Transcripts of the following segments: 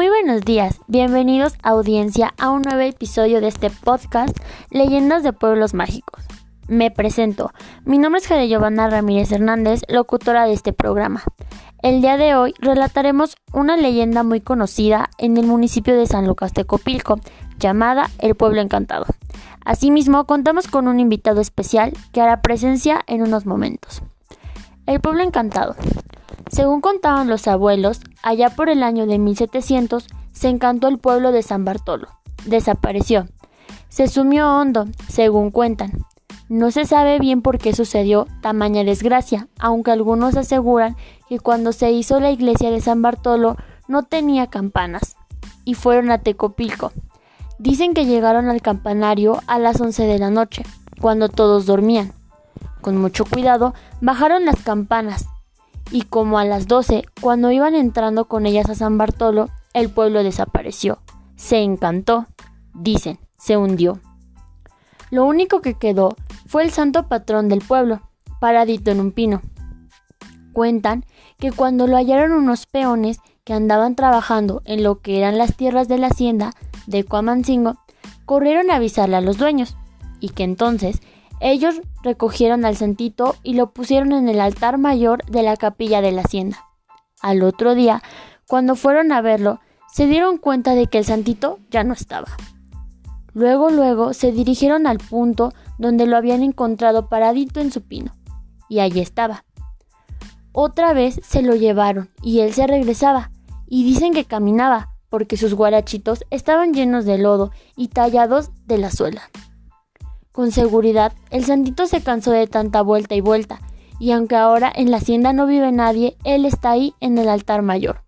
Muy buenos días, bienvenidos audiencia a un nuevo episodio de este podcast Leyendas de Pueblos Mágicos. Me presento, mi nombre es Jade Giovanna Ramírez Hernández, locutora de este programa. El día de hoy relataremos una leyenda muy conocida en el municipio de San Lucas de Copilco, llamada El Pueblo Encantado. Asimismo, contamos con un invitado especial que hará presencia en unos momentos. El Pueblo Encantado. Según contaban los abuelos, allá por el año de 1700 se encantó el pueblo de San Bartolo. Desapareció. Se sumió hondo, según cuentan. No se sabe bien por qué sucedió tamaña desgracia, aunque algunos aseguran que cuando se hizo la iglesia de San Bartolo no tenía campanas, y fueron a Tecopilco. Dicen que llegaron al campanario a las 11 de la noche, cuando todos dormían. Con mucho cuidado bajaron las campanas y como a las 12, cuando iban entrando con ellas a San Bartolo, el pueblo desapareció. Se encantó, dicen, se hundió. Lo único que quedó fue el santo patrón del pueblo, paradito en un pino. Cuentan que cuando lo hallaron unos peones que andaban trabajando en lo que eran las tierras de la hacienda de Cuamancingo, corrieron a avisarle a los dueños, y que entonces ellos recogieron al santito y lo pusieron en el altar mayor de la capilla de la hacienda. Al otro día, cuando fueron a verlo, se dieron cuenta de que el santito ya no estaba. Luego, luego se dirigieron al punto donde lo habían encontrado paradito en su pino, y allí estaba. Otra vez se lo llevaron y él se regresaba, y dicen que caminaba, porque sus guarachitos estaban llenos de lodo y tallados de la suela. Con seguridad, el santito se cansó de tanta vuelta y vuelta, y aunque ahora en la hacienda no vive nadie, él está ahí en el altar mayor.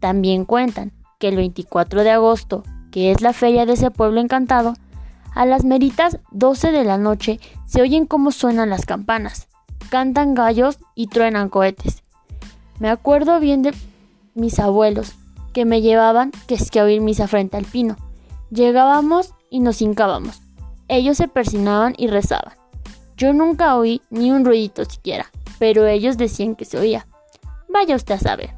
También cuentan que el 24 de agosto, que es la feria de ese pueblo encantado, a las meritas 12 de la noche se oyen cómo suenan las campanas, cantan gallos y truenan cohetes. Me acuerdo bien de mis abuelos, que me llevaban que es que a oír misa frente al pino. Llegábamos y nos hincábamos. Ellos se persinaban y rezaban. Yo nunca oí ni un ruidito siquiera, pero ellos decían que se oía. Vaya usted a saber.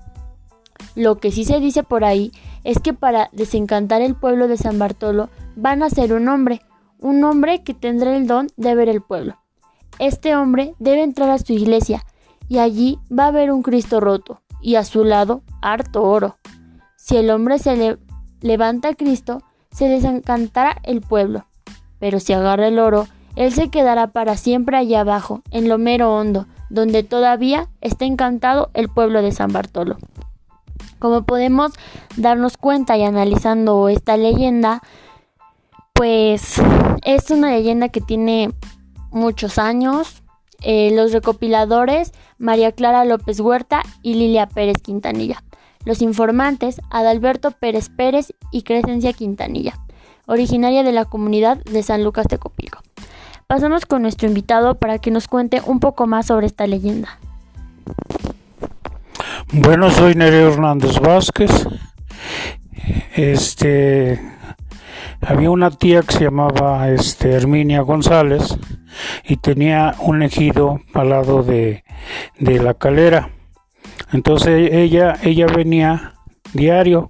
Lo que sí se dice por ahí es que para desencantar el pueblo de San Bartolo van a ser un hombre, un hombre que tendrá el don de ver el pueblo. Este hombre debe entrar a su iglesia y allí va a ver un Cristo roto y a su lado harto oro. Si el hombre se le levanta a Cristo, se desencantará el pueblo pero si agarra el oro, él se quedará para siempre allá abajo, en lo mero hondo, donde todavía está encantado el pueblo de San Bartolo. Como podemos darnos cuenta y analizando esta leyenda, pues es una leyenda que tiene muchos años. Eh, los recopiladores María Clara López Huerta y Lilia Pérez Quintanilla. Los informantes Adalberto Pérez Pérez y Crescencia Quintanilla originaria de la comunidad de San Lucas de. Pasamos con nuestro invitado para que nos cuente un poco más sobre esta leyenda. Bueno, soy Nereo Hernández Vázquez. Este había una tía que se llamaba este, Herminia González y tenía un ejido al lado de, de la calera. Entonces ella, ella venía diario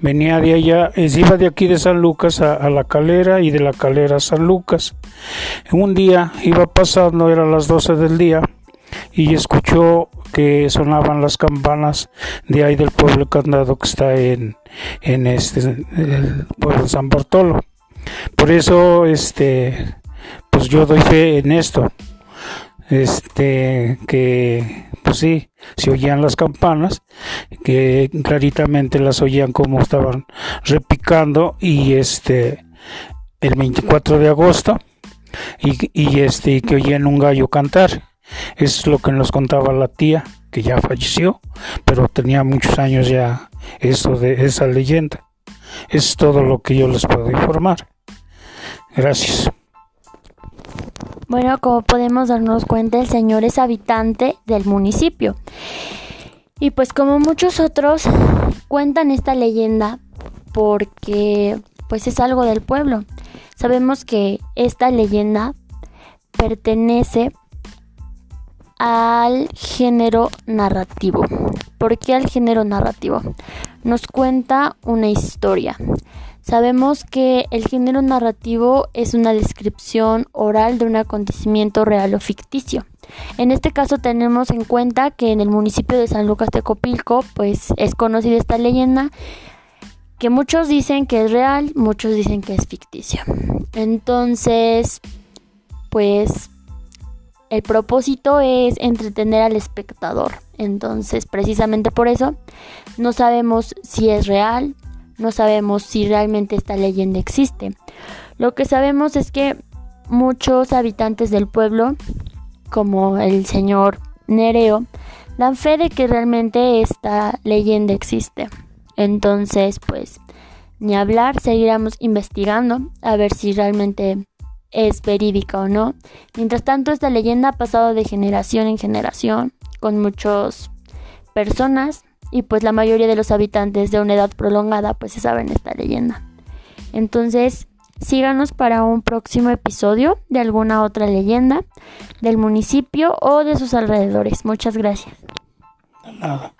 venía de allá, iba de aquí de San Lucas a, la calera y de la calera a San Lucas. Un día iba pasando, era las 12 del día, y escuchó que sonaban las campanas de ahí del pueblo candado que está en, en este el pueblo de San Bartolo. Por eso este pues yo doy fe en esto. Este que pues sí, se oían las campanas, que claritamente las oían como estaban repicando y este el 24 de agosto y, y este que oían un gallo cantar. es lo que nos contaba la tía, que ya falleció, pero tenía muchos años ya eso de esa leyenda. Es todo lo que yo les puedo informar. Gracias. Bueno, como podemos darnos cuenta, el señor es habitante del municipio. Y pues como muchos otros cuentan esta leyenda porque pues es algo del pueblo. Sabemos que esta leyenda pertenece al género narrativo. ¿Por qué al género narrativo? nos cuenta una historia. Sabemos que el género narrativo es una descripción oral de un acontecimiento real o ficticio. En este caso tenemos en cuenta que en el municipio de San Lucas de Copilco pues es conocida esta leyenda que muchos dicen que es real, muchos dicen que es ficticio. Entonces, pues el propósito es entretener al espectador. Entonces, precisamente por eso, no sabemos si es real, no sabemos si realmente esta leyenda existe. Lo que sabemos es que muchos habitantes del pueblo, como el señor Nereo, dan fe de que realmente esta leyenda existe. Entonces, pues, ni hablar, seguiremos investigando a ver si realmente es verídica o no. Mientras tanto, esta leyenda ha pasado de generación en generación con muchas personas y pues la mayoría de los habitantes de una edad prolongada pues se saben esta leyenda. Entonces, síganos para un próximo episodio de alguna otra leyenda del municipio o de sus alrededores. Muchas gracias. Nada.